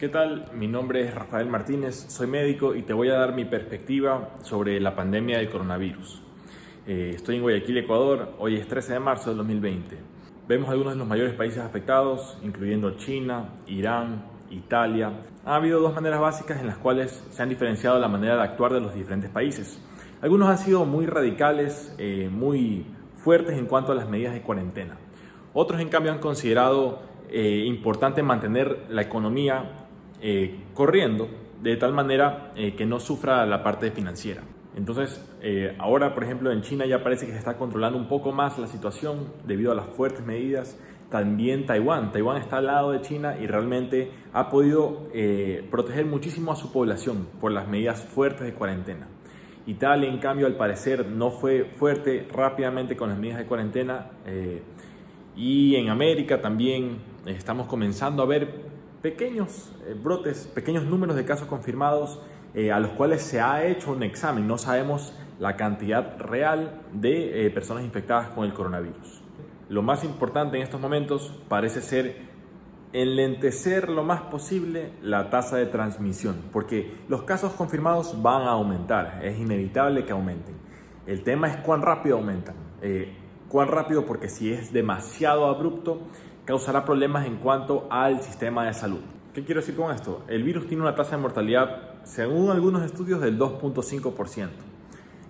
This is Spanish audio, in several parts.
¿Qué tal? Mi nombre es Rafael Martínez, soy médico y te voy a dar mi perspectiva sobre la pandemia del coronavirus. Eh, estoy en Guayaquil, Ecuador, hoy es 13 de marzo del 2020. Vemos algunos de los mayores países afectados, incluyendo China, Irán, Italia. Ha habido dos maneras básicas en las cuales se han diferenciado la manera de actuar de los diferentes países. Algunos han sido muy radicales, eh, muy fuertes en cuanto a las medidas de cuarentena. Otros, en cambio, han considerado eh, importante mantener la economía eh, corriendo de tal manera eh, que no sufra la parte financiera. Entonces, eh, ahora, por ejemplo, en China ya parece que se está controlando un poco más la situación debido a las fuertes medidas. También Taiwán. Taiwán está al lado de China y realmente ha podido proteger muchísimo a su población por las medidas fuertes de cuarentena. Italia, en cambio, al parecer no fue fuerte rápidamente con las medidas de cuarentena. y en América también estamos comenzando a ver pequeños eh, brotes, pequeños números de casos confirmados eh, a los cuales se ha hecho un examen. No sabemos la cantidad real de eh, personas infectadas con el coronavirus. Lo más importante en estos momentos parece ser enlentecer lo más posible la tasa de transmisión, porque los casos confirmados van a aumentar, es inevitable que aumenten. El tema es cuán rápido aumentan. cuán rápido, porque si es demasiado abrupto, causará problemas en cuanto al sistema de salud. ¿Qué quiero decir con esto? El virus tiene una tasa de mortalidad, según algunos estudios, del 2.5%.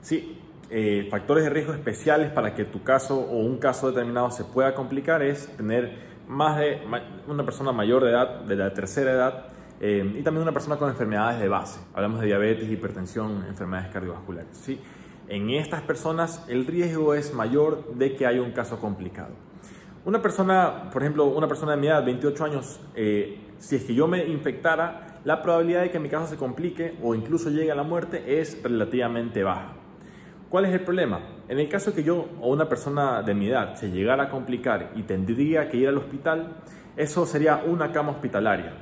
Sí, eh, factores de riesgo especiales para que tu caso o un caso determinado se pueda complicar es tener más de una persona mayor de edad, de la tercera edad, eh, y también una persona con enfermedades de base. Hablamos de diabetes, hipertensión, enfermedades cardiovasculares. ¿sí? En estas personas el riesgo es mayor de que haya un caso complicado. Una persona, por ejemplo, una persona de mi edad, 28 años, eh, si es que yo me infectara, la probabilidad de que mi caso se complique o incluso llegue a la muerte es relativamente baja. ¿Cuál es el problema? En el caso que yo o una persona de mi edad se llegara a complicar y tendría que ir al hospital, eso sería una cama hospitalaria.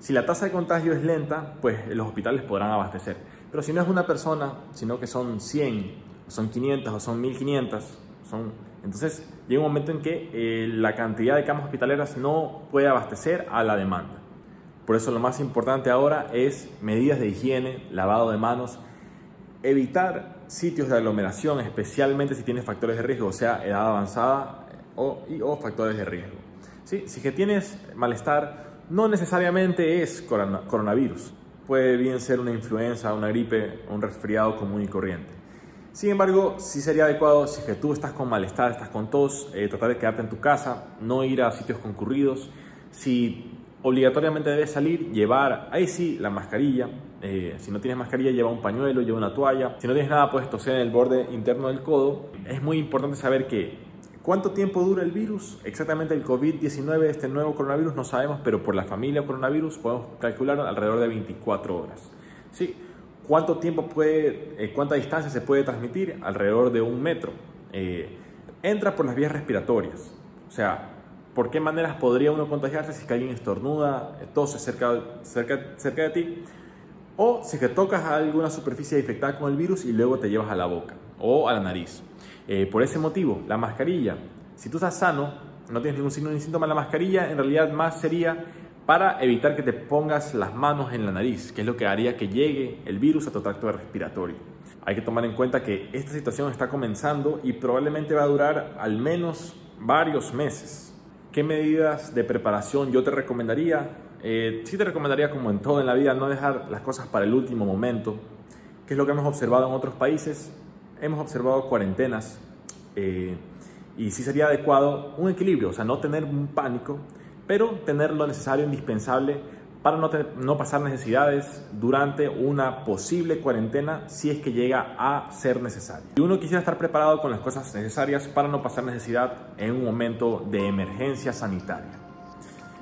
Si la tasa de contagio es lenta, pues los hospitales podrán abastecer. Pero si no es una persona, sino que son 100, son 500 o son 1500, son entonces llega un momento en que eh, la cantidad de camas hospitaleras no puede abastecer a la demanda. Por eso lo más importante ahora es medidas de higiene, lavado de manos, evitar sitios de aglomeración, especialmente si tienes factores de riesgo, o sea, edad avanzada o, o factores de riesgo. ¿Sí? Si que tienes malestar, no necesariamente es coronavirus. Puede bien ser una influenza, una gripe, un resfriado común y corriente. Sin embargo, sí sería adecuado, si que tú estás con malestar, estás con tos, eh, tratar de quedarte en tu casa, no ir a sitios concurridos. Si obligatoriamente debes salir, llevar, ahí sí, la mascarilla. Eh, si no tienes mascarilla, lleva un pañuelo, lleva una toalla. Si no tienes nada, puedes toser en el borde interno del codo. Es muy importante saber que cuánto tiempo dura el virus. Exactamente el COVID-19, este nuevo coronavirus, no sabemos, pero por la familia coronavirus podemos calcular alrededor de 24 horas. Sí, ¿Cuánto tiempo puede, eh, cuánta distancia se puede transmitir? Alrededor de un metro. Eh, entra por las vías respiratorias. O sea, ¿por qué maneras podría uno contagiarse si es alguien estornuda, eh, tose cerca, cerca, cerca de ti? O si que tocas alguna superficie infectada con el virus y luego te llevas a la boca o a la nariz. por ese motivo, la mascarilla, si tú estás sano, no tienes ningún signo ni síntoma, la mascarilla en realidad más sería para evitar que te pongas las manos en la nariz, que es lo que haría que llegue el virus a tu tracto respiratorio. Hay que tomar en cuenta que esta situación está comenzando y probablemente va a durar al menos varios meses. ¿Qué medidas de preparación yo te recomendaría? Eh, sí te recomendaría, como en todo en la vida, no dejar las cosas para el último momento. ¿Qué es lo que hemos observado en otros países? Hemos observado cuarentenas eh, y sí sería adecuado un equilibrio, o sea, no tener un pánico, pero tener lo necesario, indispensable para no, no, pasar necesidades durante una posible cuarentena si es que llega a ser necesario. Y uno quisiera estar preparado con las cosas necesarias para no pasar necesidad en un momento de emergencia sanitaria.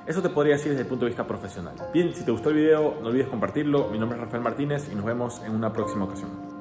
Eso te podría decir desde el punto de vista profesional. Bien, si te gustó el video, no olvides compartirlo. Mi nombre es Rafael Martínez y nos vemos en una próxima ocasión.